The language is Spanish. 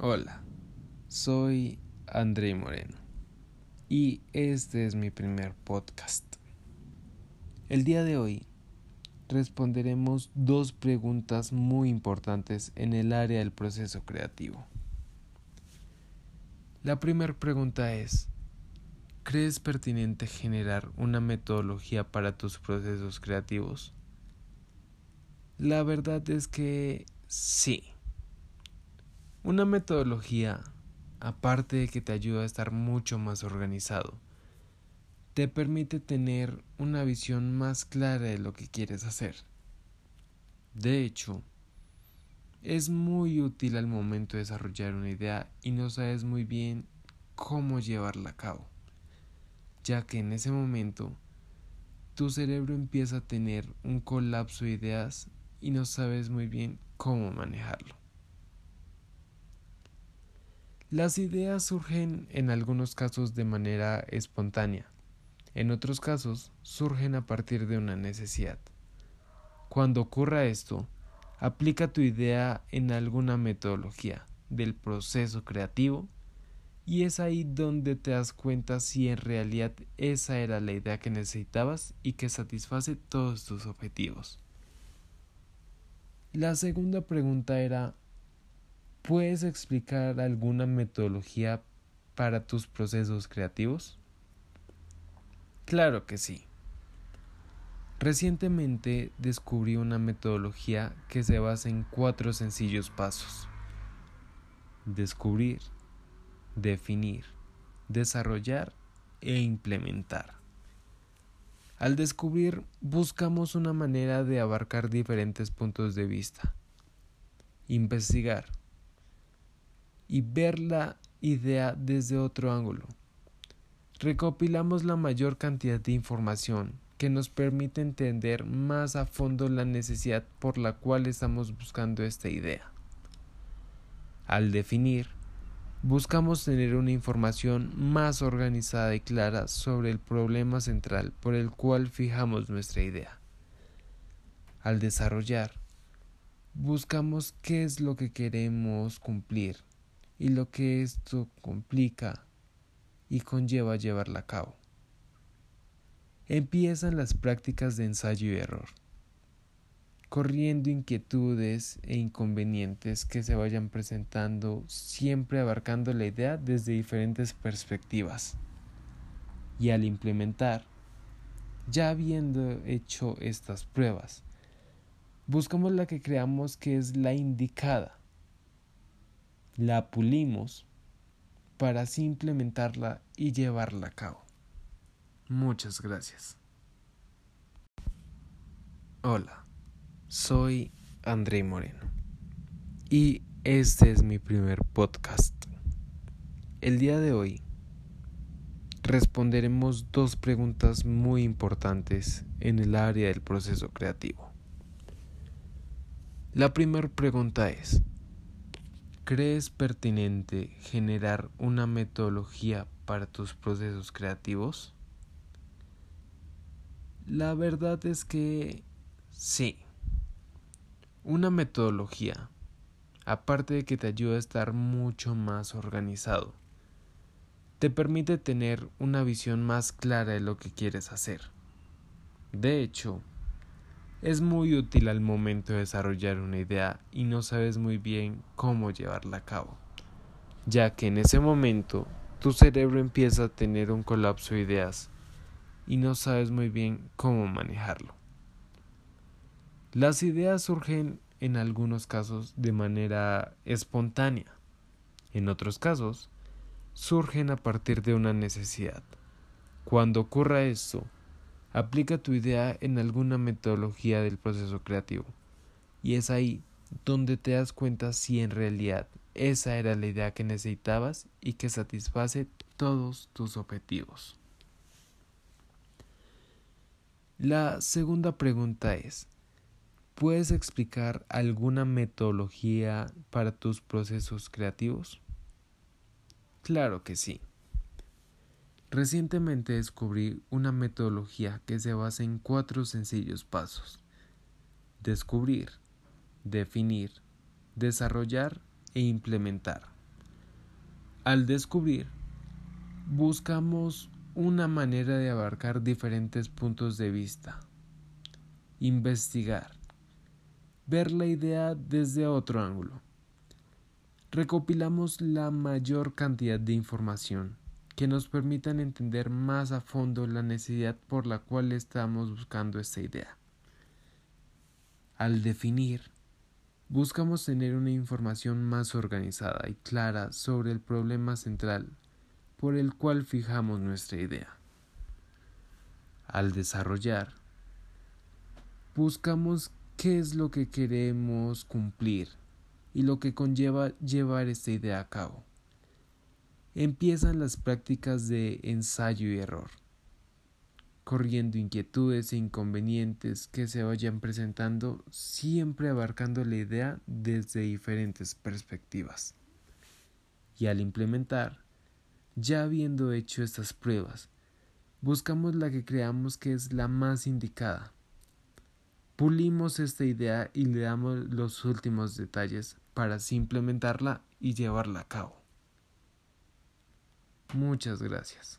Hola, soy André Moreno y este es mi primer podcast. El día de hoy responderemos dos preguntas muy importantes en el área del proceso creativo. La primera pregunta es, ¿crees pertinente generar una metodología para tus procesos creativos? La verdad es que sí. Una metodología, aparte de que te ayuda a estar mucho más organizado, te permite tener una visión más clara de lo que quieres hacer. De hecho, es muy útil al momento de desarrollar una idea y no sabes muy bien cómo llevarla a cabo, ya que en ese momento tu cerebro empieza a tener un colapso de ideas y no sabes muy bien cómo manejarlo. Las ideas surgen en algunos casos de manera espontánea, en otros casos surgen a partir de una necesidad. Cuando ocurra esto, aplica tu idea en alguna metodología del proceso creativo y es ahí donde te das cuenta si en realidad esa era la idea que necesitabas y que satisface todos tus objetivos. La segunda pregunta era ¿Puedes explicar alguna metodología para tus procesos creativos? Claro que sí. Recientemente descubrí una metodología que se basa en cuatro sencillos pasos. Descubrir, definir, desarrollar e implementar. Al descubrir buscamos una manera de abarcar diferentes puntos de vista. Investigar, y ver la idea desde otro ángulo. Recopilamos la mayor cantidad de información que nos permite entender más a fondo la necesidad por la cual estamos buscando esta idea. Al definir, buscamos tener una información más organizada y clara sobre el problema central por el cual fijamos nuestra idea. Al desarrollar, buscamos qué es lo que queremos cumplir y lo que esto complica y conlleva llevarla a cabo. Empiezan las prácticas de ensayo y error, corriendo inquietudes e inconvenientes que se vayan presentando, siempre abarcando la idea desde diferentes perspectivas. Y al implementar, ya habiendo hecho estas pruebas, buscamos la que creamos que es la indicada la pulimos para así implementarla y llevarla a cabo. Muchas gracias. Hola, soy André Moreno y este es mi primer podcast. El día de hoy responderemos dos preguntas muy importantes en el área del proceso creativo. La primera pregunta es, ¿Crees pertinente generar una metodología para tus procesos creativos? La verdad es que sí. Una metodología, aparte de que te ayuda a estar mucho más organizado, te permite tener una visión más clara de lo que quieres hacer. De hecho, es muy útil al momento de desarrollar una idea y no sabes muy bien cómo llevarla a cabo, ya que en ese momento tu cerebro empieza a tener un colapso de ideas y no sabes muy bien cómo manejarlo. Las ideas surgen en algunos casos de manera espontánea, en otros casos surgen a partir de una necesidad. Cuando ocurra esto, Aplica tu idea en alguna metodología del proceso creativo. Y es ahí donde te das cuenta si en realidad esa era la idea que necesitabas y que satisface todos tus objetivos. La segunda pregunta es, ¿puedes explicar alguna metodología para tus procesos creativos? Claro que sí. Recientemente descubrí una metodología que se basa en cuatro sencillos pasos. Descubrir, definir, desarrollar e implementar. Al descubrir, buscamos una manera de abarcar diferentes puntos de vista, investigar, ver la idea desde otro ángulo. Recopilamos la mayor cantidad de información que nos permitan entender más a fondo la necesidad por la cual estamos buscando esta idea. Al definir, buscamos tener una información más organizada y clara sobre el problema central por el cual fijamos nuestra idea. Al desarrollar, buscamos qué es lo que queremos cumplir y lo que conlleva llevar esta idea a cabo empiezan las prácticas de ensayo y error, corriendo inquietudes e inconvenientes que se vayan presentando, siempre abarcando la idea desde diferentes perspectivas. Y al implementar, ya habiendo hecho estas pruebas, buscamos la que creamos que es la más indicada. Pulimos esta idea y le damos los últimos detalles para así implementarla y llevarla a cabo. Muchas gracias.